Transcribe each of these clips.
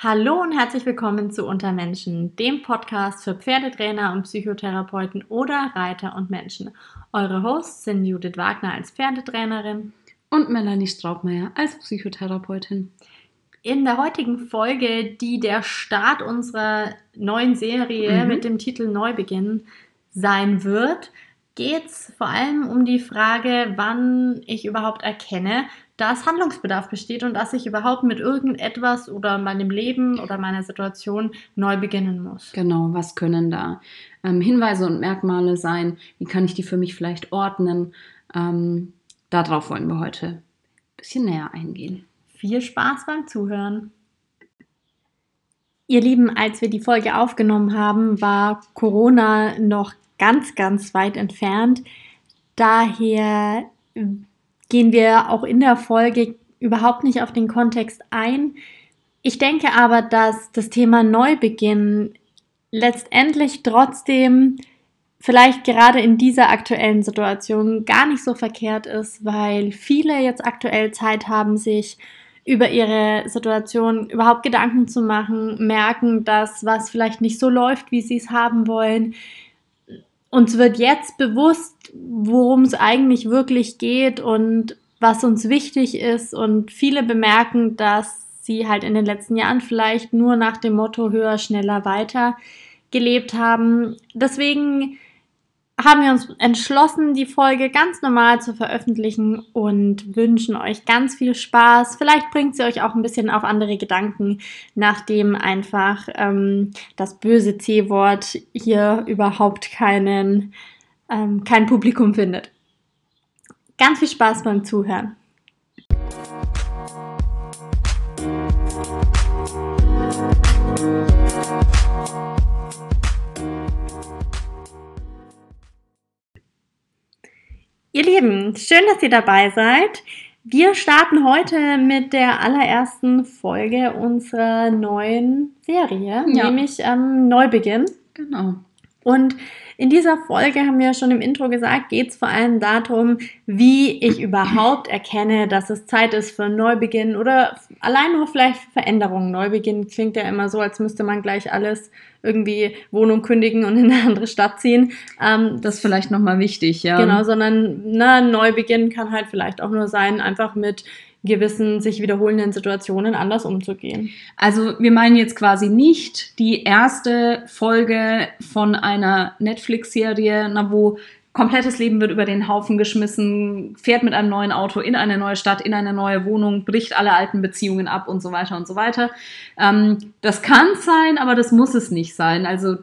Hallo und herzlich willkommen zu Untermenschen, dem Podcast für Pferdetrainer und Psychotherapeuten oder Reiter und Menschen. Eure Hosts sind Judith Wagner als Pferdetrainerin und Melanie Straubmeier als Psychotherapeutin. In der heutigen Folge, die der Start unserer neuen Serie mhm. mit dem Titel Neubeginn sein wird, geht es vor allem um die Frage, wann ich überhaupt erkenne, dass Handlungsbedarf besteht und dass ich überhaupt mit irgendetwas oder meinem Leben oder meiner Situation neu beginnen muss. Genau, was können da ähm, Hinweise und Merkmale sein? Wie kann ich die für mich vielleicht ordnen? Ähm, darauf wollen wir heute ein bisschen näher eingehen. Viel Spaß beim Zuhören. Ihr Lieben, als wir die Folge aufgenommen haben, war Corona noch ganz, ganz weit entfernt. Daher gehen wir auch in der Folge überhaupt nicht auf den Kontext ein. Ich denke aber, dass das Thema Neubeginn letztendlich trotzdem vielleicht gerade in dieser aktuellen Situation gar nicht so verkehrt ist, weil viele jetzt aktuell Zeit haben, sich über ihre Situation überhaupt Gedanken zu machen, merken, dass was vielleicht nicht so läuft, wie sie es haben wollen, uns wird jetzt bewusst, worum es eigentlich wirklich geht und was uns wichtig ist. Und viele bemerken, dass sie halt in den letzten Jahren vielleicht nur nach dem Motto höher, schneller, weiter gelebt haben. Deswegen haben wir uns entschlossen, die Folge ganz normal zu veröffentlichen und wünschen euch ganz viel Spaß. Vielleicht bringt sie euch auch ein bisschen auf andere Gedanken, nachdem einfach ähm, das böse C-Wort hier überhaupt keinen, ähm, kein Publikum findet. Ganz viel Spaß beim Zuhören. Ihr Lieben, schön, dass ihr dabei seid. Wir starten heute mit der allerersten Folge unserer neuen Serie, ja. nämlich ähm, Neubeginn. Genau. Und in dieser Folge haben wir schon im Intro gesagt, geht es vor allem darum, wie ich überhaupt erkenne, dass es Zeit ist für Neubeginn oder allein nur vielleicht Veränderungen. Neubeginn klingt ja immer so, als müsste man gleich alles irgendwie Wohnung kündigen und in eine andere Stadt ziehen. Ähm, das ist vielleicht nochmal wichtig, ja. Genau, sondern na, Neubeginn kann halt vielleicht auch nur sein, einfach mit gewissen sich wiederholenden Situationen anders umzugehen. Also wir meinen jetzt quasi nicht die erste Folge von einer Netflix-Serie, wo komplettes Leben wird über den Haufen geschmissen, fährt mit einem neuen Auto in eine neue Stadt, in eine neue Wohnung, bricht alle alten Beziehungen ab und so weiter und so weiter. Ähm, das kann sein, aber das muss es nicht sein. Also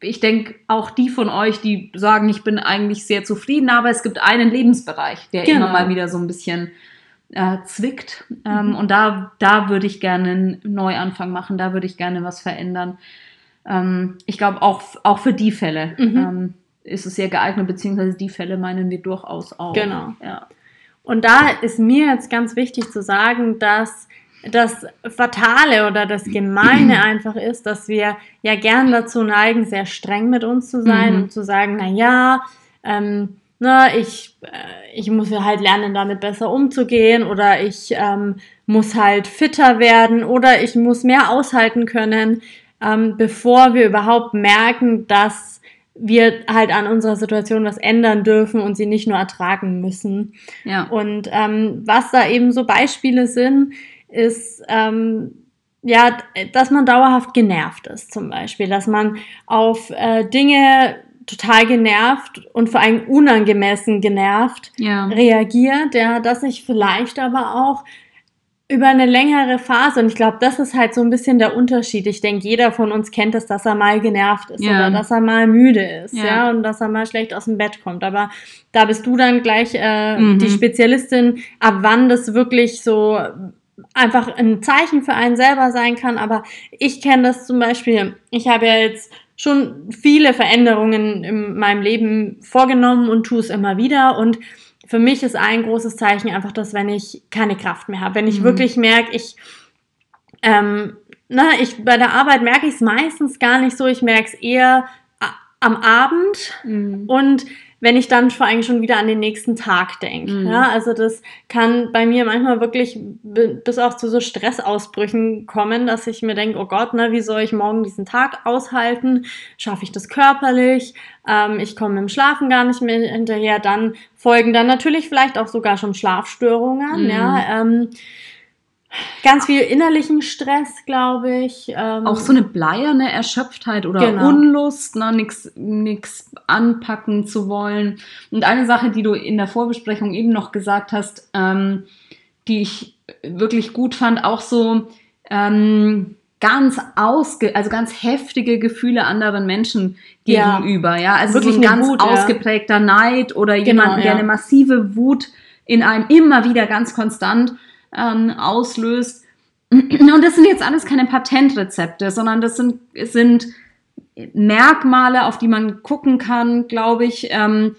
ich denke, auch die von euch, die sagen, ich bin eigentlich sehr zufrieden, aber es gibt einen Lebensbereich, der genau. immer mal wieder so ein bisschen äh, zwickt. Ähm, mhm. Und da, da würde ich gerne einen Neuanfang machen, da würde ich gerne was verändern. Ähm, ich glaube, auch, auch für die Fälle mhm. ähm, ist es sehr geeignet, beziehungsweise die Fälle meinen wir durchaus auch. Genau. Ja. Und da ist mir jetzt ganz wichtig zu sagen, dass das Fatale oder das Gemeine einfach ist, dass wir ja gern dazu neigen, sehr streng mit uns zu sein mhm. und zu sagen, na ja, ähm, na, ich, äh, ich muss ja halt lernen, damit besser umzugehen oder ich ähm, muss halt fitter werden oder ich muss mehr aushalten können, ähm, bevor wir überhaupt merken, dass wir halt an unserer Situation was ändern dürfen und sie nicht nur ertragen müssen. Ja. Und ähm, was da eben so Beispiele sind, ist, ähm, ja, dass man dauerhaft genervt ist zum Beispiel, dass man auf äh, Dinge total genervt und vor allem unangemessen genervt ja. reagiert, ja, dass ich vielleicht aber auch über eine längere Phase, und ich glaube, das ist halt so ein bisschen der Unterschied. Ich denke, jeder von uns kennt es, dass er mal genervt ist ja. oder dass er mal müde ist, ja. ja. und dass er mal schlecht aus dem Bett kommt. Aber da bist du dann gleich äh, mhm. die Spezialistin, ab wann das wirklich so einfach ein Zeichen für einen selber sein kann. Aber ich kenne das zum Beispiel, ich habe ja jetzt schon viele Veränderungen in meinem Leben vorgenommen und tue es immer wieder. Und für mich ist ein großes Zeichen einfach, dass wenn ich keine Kraft mehr habe, wenn ich mhm. wirklich merke, ich, ähm, na, ich bei der Arbeit merke ich es meistens gar nicht so, ich merke es eher am Abend mhm. und wenn ich dann vor allem schon wieder an den nächsten Tag denke. Mhm. Ja, also das kann bei mir manchmal wirklich bi- bis auch zu so Stressausbrüchen kommen, dass ich mir denke, oh Gott, ne, wie soll ich morgen diesen Tag aushalten? Schaffe ich das körperlich? Ähm, ich komme im Schlafen gar nicht mehr hinterher. Dann folgen dann natürlich vielleicht auch sogar schon Schlafstörungen. Mhm. Ja, ähm, ganz viel innerlichen Stress, glaube ich. Ähm, Auch so eine bleierne Erschöpftheit oder Genau. Unlust, ne, nix anpacken zu wollen. Und eine Sache, die du in der Vorbesprechung eben noch gesagt hast, ähm, die ich wirklich gut fand, auch so ähm, ganz ausge, also ganz heftige Gefühle anderen Menschen Ja. gegenüber, ja, also Wirklich so ein ganz Wut, ja. ausgeprägter Neid oder Genau, jemanden, der ja. eine massive Wut in einem immer wieder ganz konstant ähm, auslöst. Und das sind jetzt alles keine Patentrezepte, sondern das sind, sind Merkmale, auf die man gucken kann, glaube ich, ähm,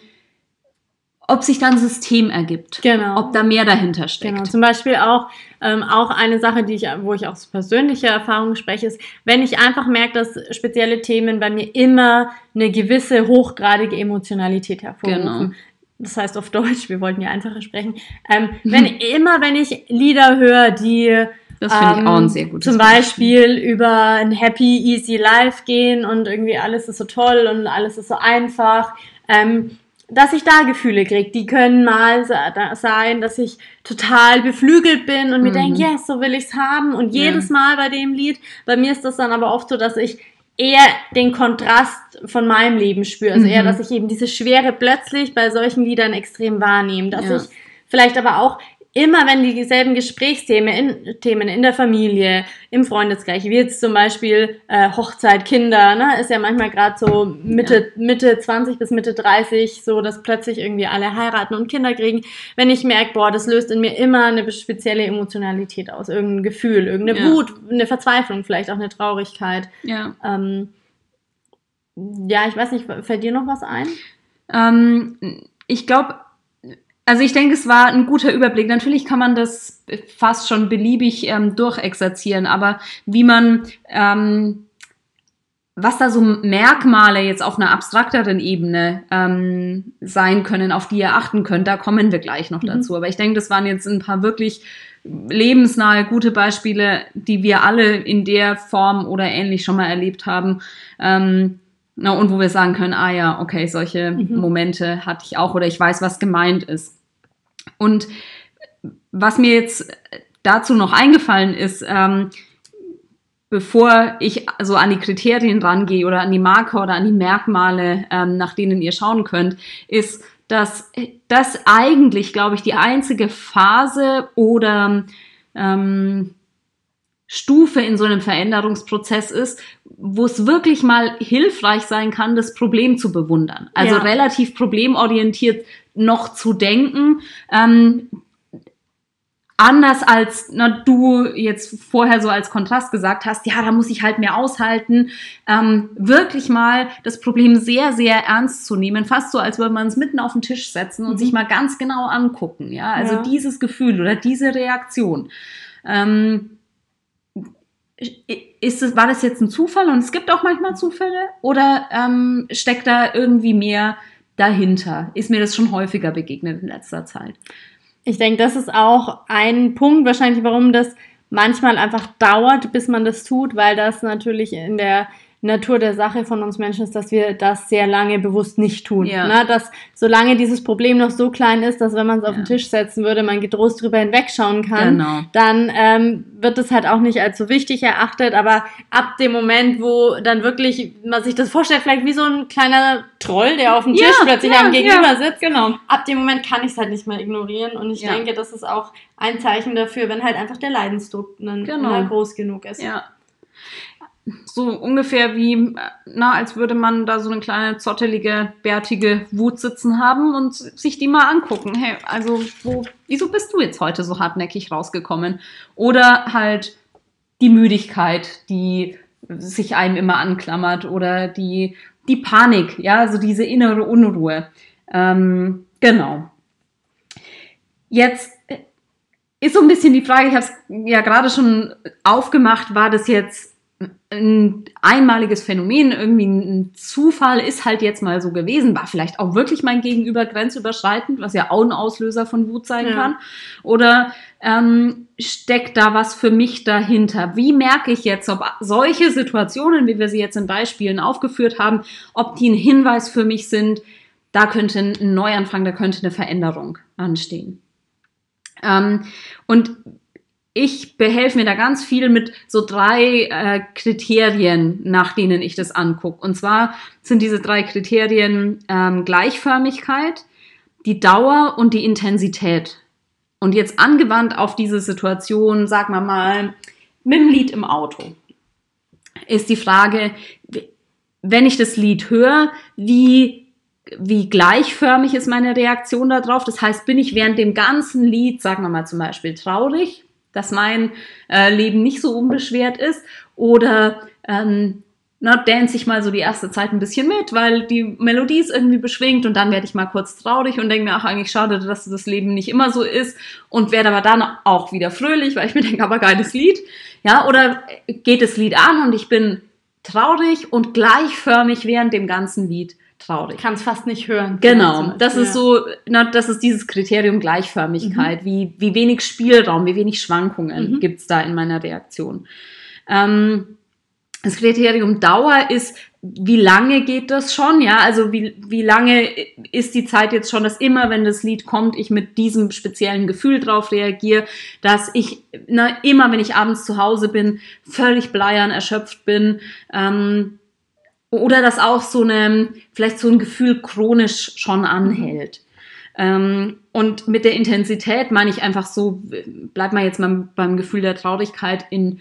ob sich da ein System ergibt. Genau. Ob da mehr dahinter steckt. Genau, zum Beispiel auch, ähm, auch eine Sache, die ich, wo ich auch aus persönlicher Erfahrung spreche, ist, wenn ich einfach merke, dass spezielle Themen bei mir immer eine gewisse hochgradige Emotionalität hervorrufen. Genau. Das heißt auf Deutsch, wir wollten ja einfacher sprechen. Ähm, wenn immer, wenn ich Lieder höre, die Das finde ich ähm, auch ein sehr gutes Zum Beispiel. Beispiel über ein happy, easy life gehen und irgendwie alles ist so toll und alles ist so einfach. Ähm, dass ich da Gefühle kriege. Die können mal sein, dass ich total beflügelt bin und mir Mhm. denke, yes, so will ich's haben. Und Ja. jedes Mal bei dem Lied, bei mir ist das dann aber oft so, dass ich eher den Kontrast von meinem Leben spüre. Also Mhm. eher, dass ich eben diese Schwere plötzlich bei solchen Liedern extrem wahrnehme. Dass Ja. ich vielleicht aber auch immer, wenn die dieselben Gesprächsthemen in, Themen in der Familie, im Freundeskreis, wie jetzt zum Beispiel äh, Hochzeit, Kinder, ne, ist ja manchmal gerade so Mitte, Mitte 20 bis Mitte 30, so dass plötzlich irgendwie alle heiraten und Kinder kriegen. Wenn ich merke, boah, das löst in mir immer eine spezielle Emotionalität aus, irgendein Gefühl, irgendeine Ja. Wut, eine Verzweiflung, vielleicht auch eine Traurigkeit. Ja. Ähm, ja, ich weiß nicht, fällt dir noch was ein? Ähm, ich glaube, also ich denke, es war ein guter Überblick. Natürlich kann man das fast schon beliebig ähm, durchexerzieren, aber wie man, ähm, was da so Merkmale jetzt auf einer abstrakteren Ebene ähm, sein können, auf die ihr achten könnt, da kommen wir gleich noch Mhm. dazu. Aber ich denke, das waren jetzt ein paar wirklich lebensnahe, gute Beispiele, die wir alle in der Form oder ähnlich schon mal erlebt haben. Ähm, na, und wo wir sagen können, ah ja, okay, solche Mhm. Momente hatte ich auch oder ich weiß, was gemeint ist. Und was mir jetzt dazu noch eingefallen ist, ähm, bevor ich so an die Kriterien rangehe oder an die Marker oder an die Merkmale, ähm, nach denen ihr schauen könnt, ist, dass das eigentlich, glaube ich, die einzige Phase oder ähm, Stufe in so einem Veränderungsprozess ist, wo es wirklich mal hilfreich sein kann, das Problem zu bewundern. Also Ja. relativ problemorientiert noch zu denken. Ähm, anders als na, du jetzt vorher so als Kontrast gesagt hast, ja, da muss ich halt mehr aushalten, ähm, wirklich mal das Problem sehr, sehr ernst zu nehmen, fast so, als würde man es mitten auf den Tisch setzen und Mhm. sich mal ganz genau angucken, ja, also Ja. dieses Gefühl oder diese Reaktion. Ähm, ist es, war das jetzt ein Zufall und es gibt auch manchmal Zufälle oder ähm, steckt da irgendwie mehr dahinter? Ist mir das schon häufiger begegnet in letzter Zeit? Ich denke, das ist auch ein Punkt wahrscheinlich, warum das manchmal einfach dauert, bis man das tut, weil das natürlich in der Natur der Sache von uns Menschen ist, dass wir das sehr lange bewusst nicht tun. Ja. Ne? Dass solange dieses Problem noch so klein ist, dass wenn man es auf Ja. den Tisch setzen würde, man getrost drüber hinwegschauen kann, Genau. dann ähm, wird es halt auch nicht als so wichtig erachtet. Aber ab dem Moment, wo dann wirklich man sich das vorstellt, vielleicht wie so ein kleiner Troll, der auf dem Ja, Tisch plötzlich ja, einem gegenüber ja. sitzt, Genau. ab dem Moment kann ich es halt nicht mehr ignorieren. Und ich denke, das ist auch ein Zeichen dafür, wenn halt einfach der Leidensdruck dann Genau. groß genug ist. Ja. So ungefähr wie, na, als würde man da so eine kleine zottelige, bärtige Wut sitzen haben und sich die mal angucken. Hey, also, wo, wieso bist du jetzt heute so hartnäckig rausgekommen? Oder halt die Müdigkeit, die sich einem immer anklammert oder die, die Panik, ja, so diese innere Unruhe. Ähm, genau. Jetzt ist so ein bisschen die Frage, ich habe es ja gerade schon aufgemacht, war das jetzt ein einmaliges Phänomen, irgendwie ein Zufall ist halt jetzt mal so gewesen, war vielleicht auch wirklich mein Gegenüber grenzüberschreitend, was ja auch ein Auslöser von Wut sein ja. kann. Oder ähm, steckt da was für mich dahinter? Wie merke ich jetzt, ob solche Situationen, wie wir sie jetzt in Beispielen aufgeführt haben, ob die ein Hinweis für mich sind, da könnte ein Neuanfang, da könnte eine Veränderung anstehen. Ähm, und ich behelfe mir da ganz viel mit so drei äh, Kriterien, nach denen ich das angucke. Und zwar sind diese drei Kriterien ähm, Gleichförmigkeit, die Dauer und die Intensität. Und jetzt angewandt auf diese Situation, sagen wir mal, mit dem Lied im Auto, ist die Frage, wenn ich das Lied höre, wie wie gleichförmig ist meine Reaktion darauf? Das heißt, bin ich während dem ganzen Lied, sagen wir mal zum Beispiel, traurig, dass mein äh, Leben nicht so unbeschwert ist? Oder ähm, na, dance ich mal so die erste Zeit ein bisschen mit, weil die Melodie ist irgendwie beschwingt und dann werde ich mal kurz traurig und denke mir, ach, eigentlich schade, dass das Leben nicht immer so ist und werde aber dann auch wieder fröhlich, weil ich mir denke, aber geiles Lied. Ja, oder geht das Lied an und ich bin traurig und gleichförmig während dem ganzen Lied traurig. Kann es fast nicht hören. Genau, das ist so, na, das ist dieses Kriterium Gleichförmigkeit. Mhm. Wie, wie wenig Spielraum, wie wenig Schwankungen mhm. gibt es da in meiner Reaktion. Ähm, das Kriterium Dauer ist, wie lange geht das schon? Ja, also wie, wie lange ist die Zeit jetzt schon, dass immer, wenn das Lied kommt, ich mit diesem speziellen Gefühl drauf reagiere, dass ich na, immer, wenn ich abends zu Hause bin, völlig bleiern, erschöpft bin. Ähm, oder dass auch so eine, vielleicht so ein Gefühl chronisch schon anhält. Ähm, und mit der Intensität meine ich einfach so, bleibt mal jetzt mal beim Gefühl der Traurigkeit in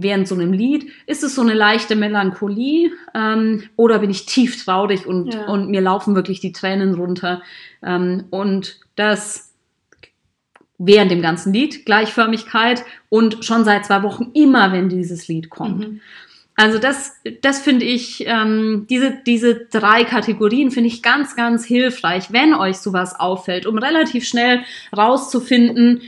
während so einem Lied, ist es so eine leichte Melancholie ähm, oder bin ich tief traurig und, ja. und mir laufen wirklich die Tränen runter. Ähm, und das während dem ganzen Lied, Gleichförmigkeit und schon seit zwei Wochen immer, wenn dieses Lied kommt. Mhm. Also das, das finde ich, ähm, diese, diese drei Kategorien finde ich ganz, ganz hilfreich, wenn euch sowas auffällt, um relativ schnell rauszufinden,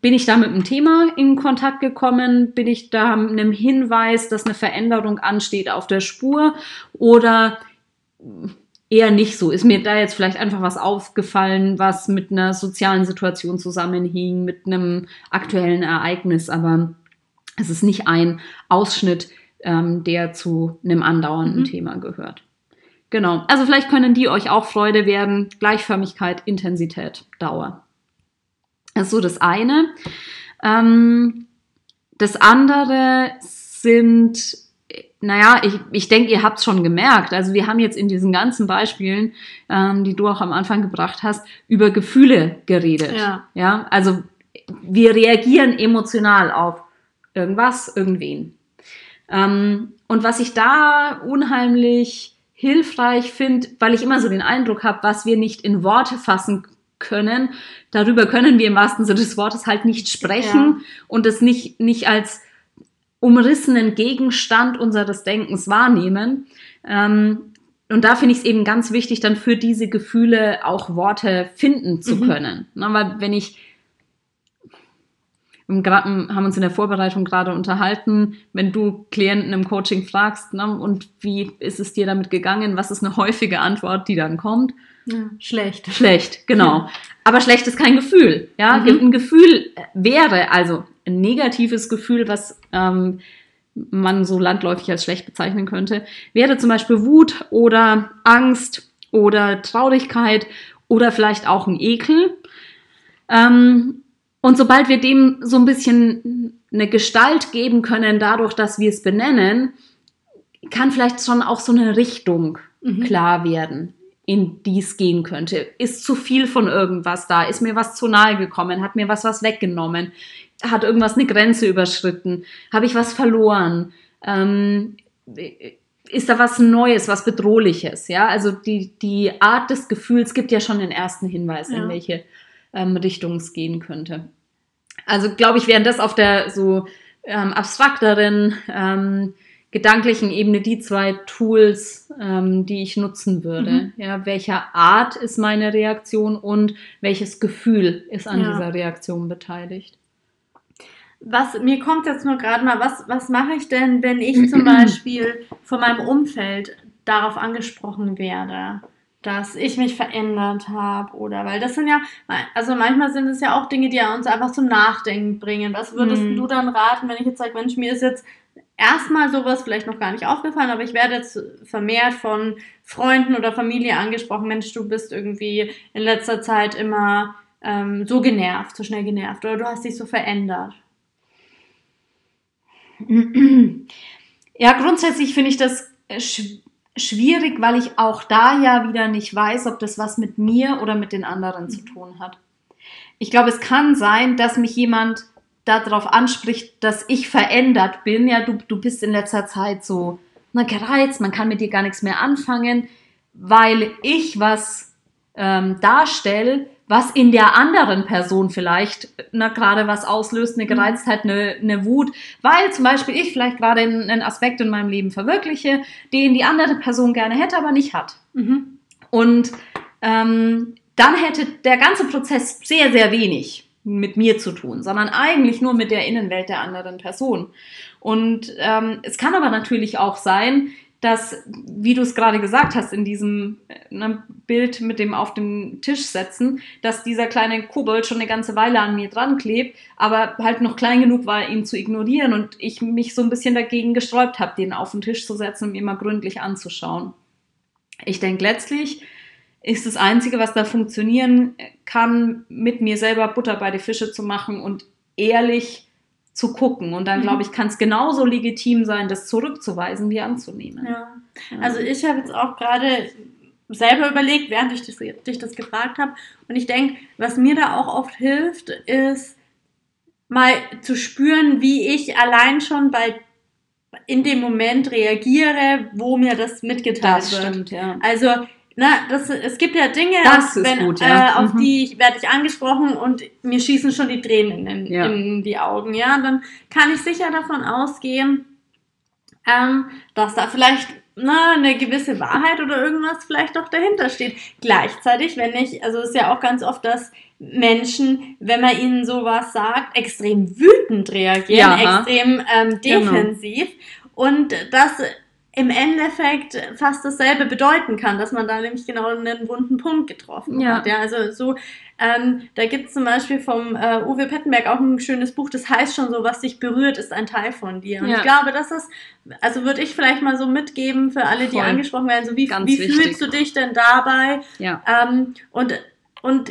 bin ich da mit einem Thema in Kontakt gekommen? Bin ich da mit einem Hinweis, dass eine Veränderung ansteht auf der Spur? Oder eher nicht so? Ist mir da jetzt vielleicht einfach was aufgefallen, was mit einer sozialen Situation zusammenhing, mit einem aktuellen Ereignis, aber es ist nicht ein Ausschnitt, ähm, der zu einem andauernden mhm. Thema gehört. Genau. Also vielleicht können die euch auch Freude werden. Gleichförmigkeit, Intensität, Dauer. Das ist so das eine. Ähm, das andere sind, naja, ich, ich denke, ihr habt es schon gemerkt. Also wir haben jetzt in diesen ganzen Beispielen, ähm, die du auch am Anfang gebracht hast, über Gefühle geredet. Ja. ja. Also wir reagieren emotional auf irgendwas, irgendwen. Ähm, und was ich da unheimlich hilfreich finde, weil ich immer so den Eindruck habe, was wir nicht in Worte fassen können, darüber können wir im wahrsten Sinne des Wortes halt nicht sprechen ja. und es nicht, nicht als umrissenen Gegenstand unseres Denkens wahrnehmen. Ähm, und da finde ich es eben ganz wichtig, dann für diese Gefühle auch Worte finden zu mhm. können. Na, weil wenn ich haben uns in der Vorbereitung gerade unterhalten, wenn du Klienten im Coaching fragst, ne, und wie ist es dir damit gegangen, was ist eine häufige Antwort, die dann kommt? Ja, schlecht. Schlecht, genau. Aber schlecht ist kein Gefühl. Ja, mhm. ein Gefühl wäre also ein negatives Gefühl, was ähm, man so landläufig als schlecht bezeichnen könnte, wäre zum Beispiel Wut oder Angst oder Traurigkeit oder vielleicht auch ein Ekel. Ähm, und sobald wir dem so ein bisschen eine Gestalt geben können, dadurch, dass wir es benennen, kann vielleicht schon auch so eine Richtung mhm. klar werden, in die es gehen könnte. Ist zu viel von irgendwas da? Ist mir was zu nahe gekommen? Hat mir was was weggenommen? Hat irgendwas eine Grenze überschritten? Habe ich was verloren? Ähm, ist da was Neues, was Bedrohliches? Ja, also die, die Art des Gefühls gibt ja schon den ersten Hinweis, ja. in welche ähm, Richtung es gehen könnte. Also glaube ich, wären das auf der so ähm, abstrakteren, ähm, gedanklichen Ebene die zwei Tools, ähm, die ich nutzen würde. Mhm. Ja, welcher Art ist meine Reaktion und welches Gefühl ist an ja. dieser Reaktion beteiligt? was mir kommt jetzt nur gerade mal, was, was mache ich denn, wenn ich zum Beispiel von meinem Umfeld darauf angesprochen werde, dass ich mich verändert habe oder weil das sind ja, also manchmal sind es ja auch Dinge, die uns einfach zum Nachdenken bringen. Was würdest mhm. du dann raten, wenn ich jetzt sage, Mensch, mir ist jetzt erstmal sowas vielleicht noch gar nicht aufgefallen, aber ich werde jetzt vermehrt von Freunden oder Familie angesprochen, Mensch, du bist irgendwie in letzter Zeit immer ähm, so genervt, so schnell genervt oder du hast dich so verändert. Ja, grundsätzlich finde ich das äh, schwierig, weil ich auch da ja wieder nicht weiß, ob das was mit mir oder mit den anderen zu tun hat. Ich glaube, es kann sein, dass mich jemand darauf anspricht, dass ich verändert bin. Ja, du, du bist in letzter Zeit so na, gereizt, man kann mit dir gar nichts mehr anfangen, weil ich was ähm, darstelle, was in der anderen Person vielleicht na, gerade was auslöst, eine mhm. Gereiztheit, eine, eine Wut, weil zum Beispiel ich vielleicht gerade einen Aspekt in meinem Leben verwirkliche, den die andere Person gerne hätte, aber nicht hat. Mhm. Und ähm, dann hätte der ganze Prozess sehr, sehr wenig mit mir zu tun, sondern eigentlich nur mit der Innenwelt der anderen Person. Und ähm, es kann aber natürlich auch sein, dass, wie du es gerade gesagt hast, in diesem äh, ne, Bild mit dem auf den Tisch setzen, dass dieser kleine Kobold schon eine ganze Weile an mir dran klebt, aber halt noch klein genug war, ihn zu ignorieren und ich mich so ein bisschen dagegen gesträubt habe, den auf den Tisch zu setzen und mir mal gründlich anzuschauen. Ich denke, letztlich ist das Einzige, was da funktionieren kann, mit mir selber Butter bei die Fische zu machen und ehrlich zu gucken. Und dann, mhm. glaube ich, kann es genauso legitim sein, das zurückzuweisen wie anzunehmen. Ja. Also ich habe jetzt auch gerade selber überlegt, während ich das, dich das gefragt habe. Und ich denke, was mir da auch oft hilft, ist mal zu spüren, wie ich allein schon bei in dem Moment reagiere, wo mir das mitgeteilt das wird. Stimmt, ja. Also na, das, es gibt ja Dinge, wenn, gut, ja. äh, auf mhm. die werde ich angesprochen und mir schießen schon die Tränen in, ja. in, die Augen. Ja, dann kann ich sicher davon ausgehen, ähm, dass da vielleicht na, eine gewisse Wahrheit oder irgendwas vielleicht doch dahinter steht. Gleichzeitig, wenn ich, also es ist ja auch ganz oft, dass Menschen, wenn man ihnen sowas sagt, extrem wütend reagieren, ja, extrem ähm, genau. defensiv. Genau. Und das im Endeffekt fast dasselbe bedeuten kann, dass man da nämlich genau einen wunden Punkt getroffen ja. hat. Ja, also so, ähm, da gibt es zum Beispiel vom äh, Uwe Pettenberg auch ein schönes Buch, das heißt schon so, was dich berührt, ist ein Teil von dir. Und ja. ich glaube, das ist, also würde ich vielleicht mal so mitgeben für alle, die Voll. angesprochen werden, so wie, wie fühlst du dich denn dabei? Ja. Ähm, und, und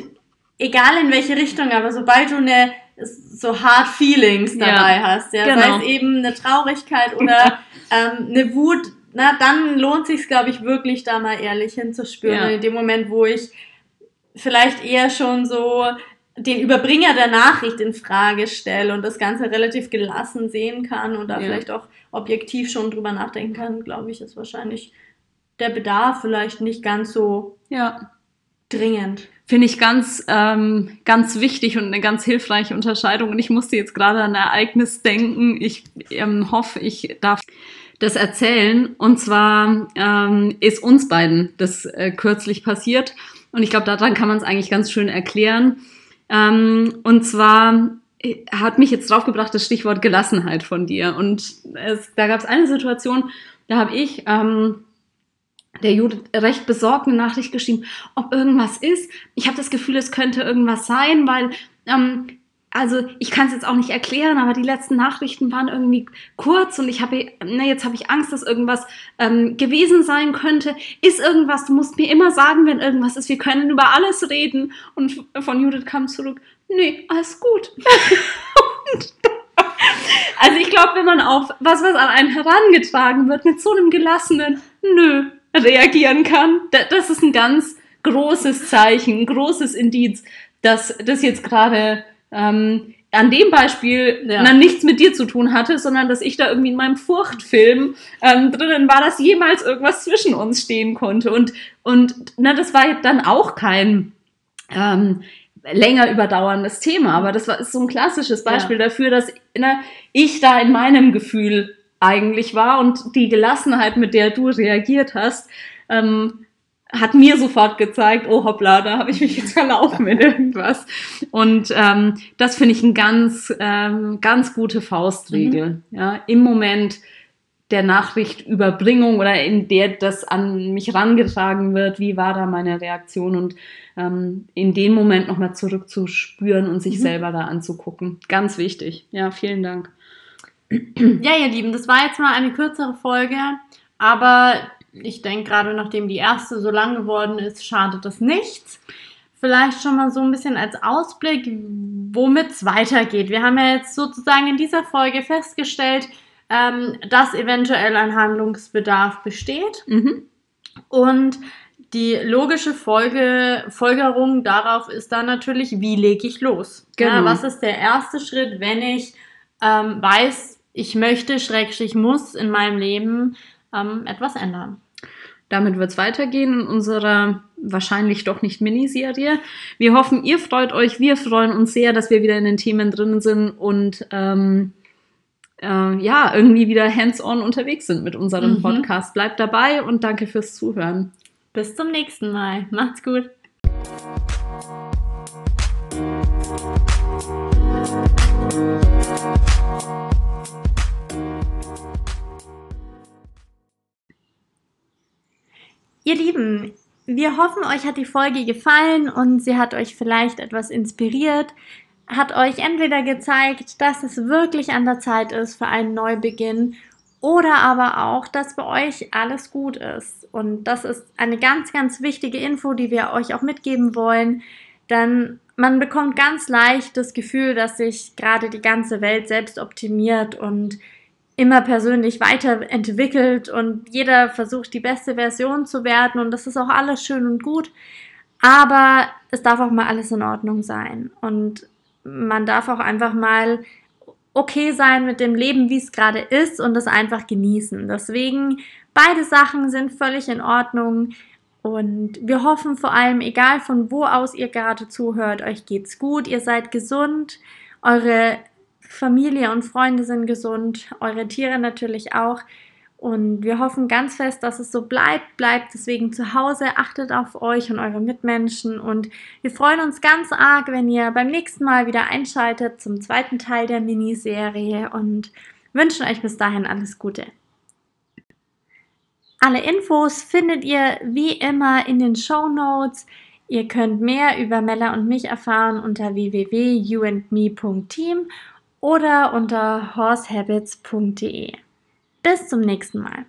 egal in welche Richtung, aber sobald du eine so hard Feelings dabei ja, hast, ja, genau. sei es eben eine Traurigkeit oder ähm, eine Wut, na, dann lohnt sich glaube ich, wirklich da mal ehrlich hinzuspüren. Ja. In dem Moment, wo ich vielleicht eher schon so den Überbringer der Nachricht in Frage stelle und das Ganze relativ gelassen sehen kann und da ja. vielleicht auch objektiv schon drüber nachdenken kann, glaube ich, ist wahrscheinlich der Bedarf vielleicht nicht ganz so ja. Dringend. Finde ich ganz, ähm, ganz wichtig und eine ganz hilfreiche Unterscheidung. Und ich musste jetzt gerade an ein Ereignis denken. Ich ähm, hoffe, ich darf das erzählen. Und zwar ähm, ist uns beiden das äh, kürzlich passiert. Und ich glaube, daran kann man es eigentlich ganz schön erklären. Ähm, und zwar äh, hat mich jetzt draufgebracht das Stichwort Gelassenheit von dir. Und es, da gab es eine Situation, da habe ich ähm, der Judith recht besorgt eine Nachricht geschrieben, ob irgendwas ist. Ich habe das Gefühl, es könnte irgendwas sein, weil ähm, also ich kann es jetzt auch nicht erklären, aber die letzten Nachrichten waren irgendwie kurz und ich habe, na jetzt habe ich Angst, dass irgendwas ähm, gewesen sein könnte. Ist irgendwas? Du musst mir immer sagen, wenn irgendwas ist. Wir können über alles reden. Und von Judith kam zurück, nee, alles gut. also ich glaube, wenn man auf was, was an einen herangetragen wird, mit so einem gelassenen, nö, reagieren kann, das ist ein ganz großes Zeichen, ein großes Indiz, dass das jetzt gerade ähm, an dem Beispiel ja. na, nichts mit dir zu tun hatte, sondern dass ich da irgendwie in meinem Furchtfilm ähm, drinnen war, dass jemals irgendwas zwischen uns stehen konnte. Und, und na, das war dann auch kein ähm, länger überdauerndes Thema, aber das war, ist so ein klassisches Beispiel ja. dafür, dass na, ich da in meinem Gefühl eigentlich war und die Gelassenheit, mit der du reagiert hast, ähm, hat mir sofort gezeigt, oh hoppla, da habe ich mich jetzt verlaufen in irgendwas. Und ähm, das finde ich eine ganz, ähm, ganz gute Faustregel. Mhm. Ja, Im Moment der Nachrichtüberbringung oder in der das an mich rangetragen wird, wie war da meine Reaktion und ähm, in dem Moment nochmal zurückzuspüren und sich mhm. selber da anzugucken. Ganz wichtig. Ja, vielen Dank. Ja, ihr Lieben, das war jetzt mal eine kürzere Folge, aber ich denke, gerade nachdem die erste so lang geworden ist, schadet das nichts. Vielleicht schon mal so ein bisschen als Ausblick, womit es weitergeht. Wir haben ja jetzt sozusagen in dieser Folge festgestellt, ähm, dass eventuell ein Handlungsbedarf besteht. Mhm. Und die logische Folge, Folgerung darauf ist dann natürlich, wie lege ich los? Genau. Ja, was ist der erste Schritt, wenn ich ähm, weiß, ich möchte, schrägstrich muss in meinem Leben ähm, etwas ändern? Damit wird es weitergehen in unserer wahrscheinlich doch nicht Miniserie. Wir hoffen, ihr freut euch. Wir freuen uns sehr, dass wir wieder in den Themen drin sind und ähm, äh, ja, irgendwie wieder hands-on unterwegs sind mit unserem mhm. Podcast. Bleibt dabei und danke fürs Zuhören. Bis zum nächsten Mal. Macht's gut. Ihr Lieben, wir hoffen, euch hat die Folge gefallen und sie hat euch vielleicht etwas inspiriert, hat euch entweder gezeigt, dass es wirklich an der Zeit ist für einen Neubeginn oder aber auch, dass bei euch alles gut ist. Und das ist eine ganz, ganz wichtige Info, die wir euch auch mitgeben wollen, denn man bekommt ganz leicht das Gefühl, dass sich gerade die ganze Welt selbst optimiert und immer persönlich weiterentwickelt und jeder versucht die beste Version zu werden und das ist auch alles schön und gut, aber es darf auch mal alles in Ordnung sein und man darf auch einfach mal okay sein mit dem Leben, wie es gerade ist und das einfach genießen. Deswegen, beide Sachen sind völlig in Ordnung. Und wir hoffen vor allem, egal von wo aus ihr gerade zuhört, euch geht's gut, ihr seid gesund, eure Familie und Freunde sind gesund, eure Tiere natürlich auch. Und wir hoffen ganz fest, dass es so bleibt. Bleibt deswegen zu Hause, achtet auf euch und eure Mitmenschen. Und wir freuen uns ganz arg, wenn ihr beim nächsten Mal wieder einschaltet zum zweiten Teil der Miniserie und wünschen euch bis dahin alles Gute. Alle Infos findet ihr wie immer in den Show Notes. Ihr könnt mehr über Mella und mich erfahren unter www.youandme.team oder unter horsehabits.de. Bis zum nächsten Mal.